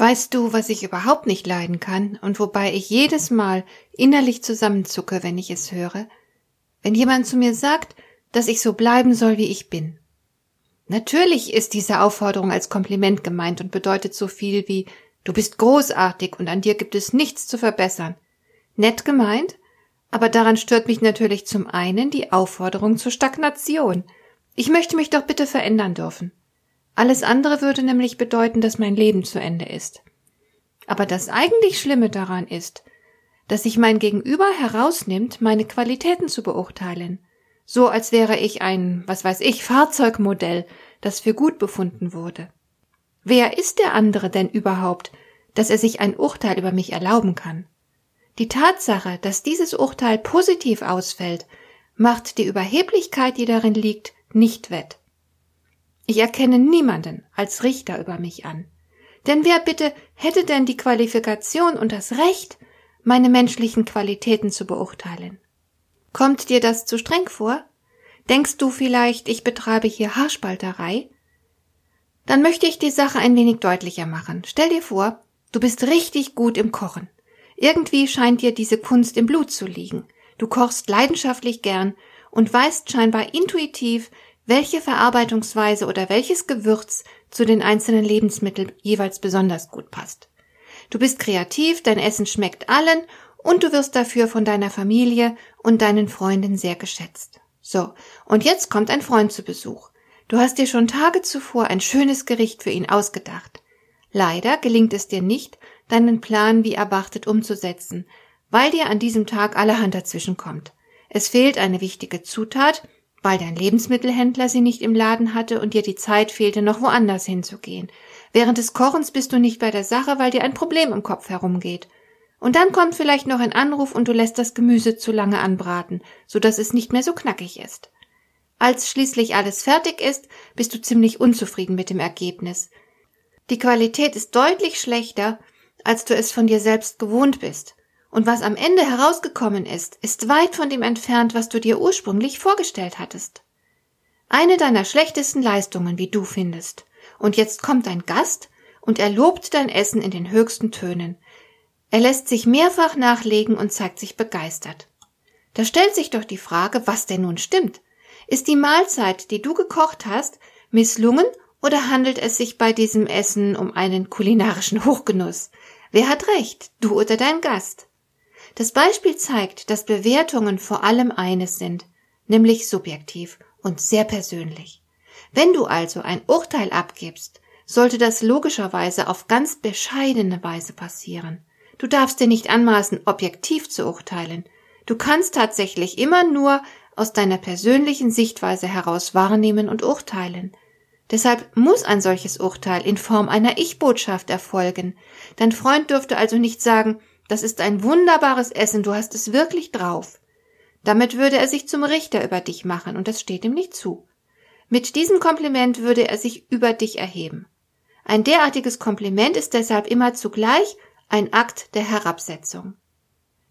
Weißt du, was ich überhaupt nicht leiden kann und wobei ich jedes Mal innerlich zusammenzucke, wenn ich es höre? Wenn jemand zu mir sagt, dass ich so bleiben soll, wie ich bin. Natürlich ist diese Aufforderung als Kompliment gemeint und bedeutet so viel wie Du bist großartig und an dir gibt es nichts zu verbessern. Nett gemeint, aber daran stört mich natürlich zum einen die Aufforderung zur Stagnation. Ich möchte mich doch bitte verändern dürfen. Alles andere würde nämlich bedeuten, dass mein Leben zu Ende ist. Aber das eigentlich Schlimme daran ist, dass sich mein Gegenüber herausnimmt, meine Qualitäten zu beurteilen. So als wäre ich ein, was weiß ich, Fahrzeugmodell, das für gut befunden wurde. Wer ist der andere denn überhaupt, dass er sich ein Urteil über mich erlauben kann? Die Tatsache, dass dieses Urteil positiv ausfällt, macht die Überheblichkeit, die darin liegt, nicht wett. Ich erkenne niemanden als Richter über mich an. Denn wer bitte hätte denn die Qualifikation und das Recht, meine menschlichen Qualitäten zu beurteilen? Kommt dir das zu streng vor? Denkst du vielleicht, ich betreibe hier Haarspalterei? Dann möchte ich die Sache ein wenig deutlicher machen. Stell dir vor, du bist richtig gut im Kochen. Irgendwie scheint dir diese Kunst im Blut zu liegen. Du kochst leidenschaftlich gern und weißt scheinbar intuitiv, welche Verarbeitungsweise oder welches Gewürz zu den einzelnen Lebensmitteln jeweils besonders gut passt. Du bist kreativ, dein Essen schmeckt allen und du wirst dafür von deiner Familie und deinen Freunden sehr geschätzt. So, und jetzt kommt ein Freund zu Besuch. Du hast dir schon Tage zuvor ein schönes Gericht für ihn ausgedacht. Leider gelingt es dir nicht, deinen Plan wie erwartet umzusetzen, weil dir an diesem Tag allerhand dazwischen kommt. Es fehlt eine wichtige Zutat weil dein Lebensmittelhändler sie nicht im Laden hatte und dir die Zeit fehlte, noch woanders hinzugehen. Während des Kochens bist du nicht bei der Sache, weil dir ein Problem im Kopf herumgeht. Und dann kommt vielleicht noch ein Anruf und du lässt das Gemüse zu lange anbraten, so dass es nicht mehr so knackig ist. Als schließlich alles fertig ist, bist du ziemlich unzufrieden mit dem Ergebnis. Die Qualität ist deutlich schlechter, als du es von dir selbst gewohnt bist. Und was am Ende herausgekommen ist, ist weit von dem entfernt, was du dir ursprünglich vorgestellt hattest. Eine deiner schlechtesten Leistungen, wie du findest. Und jetzt kommt ein Gast und er lobt dein Essen in den höchsten Tönen. Er lässt sich mehrfach nachlegen und zeigt sich begeistert. Da stellt sich doch die Frage, was denn nun stimmt. Ist die Mahlzeit, die du gekocht hast, misslungen oder handelt es sich bei diesem Essen um einen kulinarischen Hochgenuss? Wer hat recht, du oder dein Gast? Das Beispiel zeigt, dass Bewertungen vor allem eines sind, nämlich subjektiv und sehr persönlich. Wenn du also ein Urteil abgibst, sollte das logischerweise auf ganz bescheidene Weise passieren. Du darfst dir nicht anmaßen, objektiv zu urteilen. Du kannst tatsächlich immer nur aus deiner persönlichen Sichtweise heraus wahrnehmen und urteilen. Deshalb muss ein solches Urteil in Form einer Ich-Botschaft erfolgen. Dein Freund dürfte also nicht sagen, das ist ein wunderbares Essen, du hast es wirklich drauf. Damit würde er sich zum Richter über dich machen, und das steht ihm nicht zu. Mit diesem Kompliment würde er sich über dich erheben. Ein derartiges Kompliment ist deshalb immer zugleich ein Akt der Herabsetzung.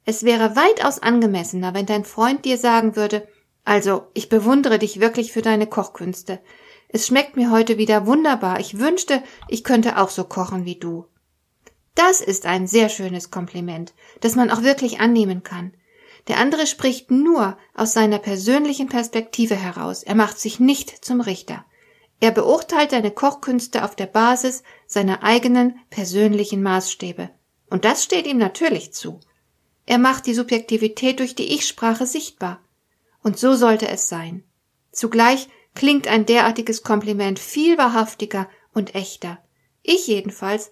Es wäre weitaus angemessener, wenn dein Freund dir sagen würde, also, ich bewundere dich wirklich für deine Kochkünste. Es schmeckt mir heute wieder wunderbar. Ich wünschte, ich könnte auch so kochen wie du. Das ist ein sehr schönes Kompliment, das man auch wirklich annehmen kann. Der andere spricht nur aus seiner persönlichen Perspektive heraus. Er macht sich nicht zum Richter. Er beurteilt deine Kochkünste auf der Basis seiner eigenen persönlichen Maßstäbe. Und das steht ihm natürlich zu. Er macht die Subjektivität durch die Ich-Sprache sichtbar. Und so sollte es sein. Zugleich klingt ein derartiges Kompliment viel wahrhaftiger und echter. Ich jedenfalls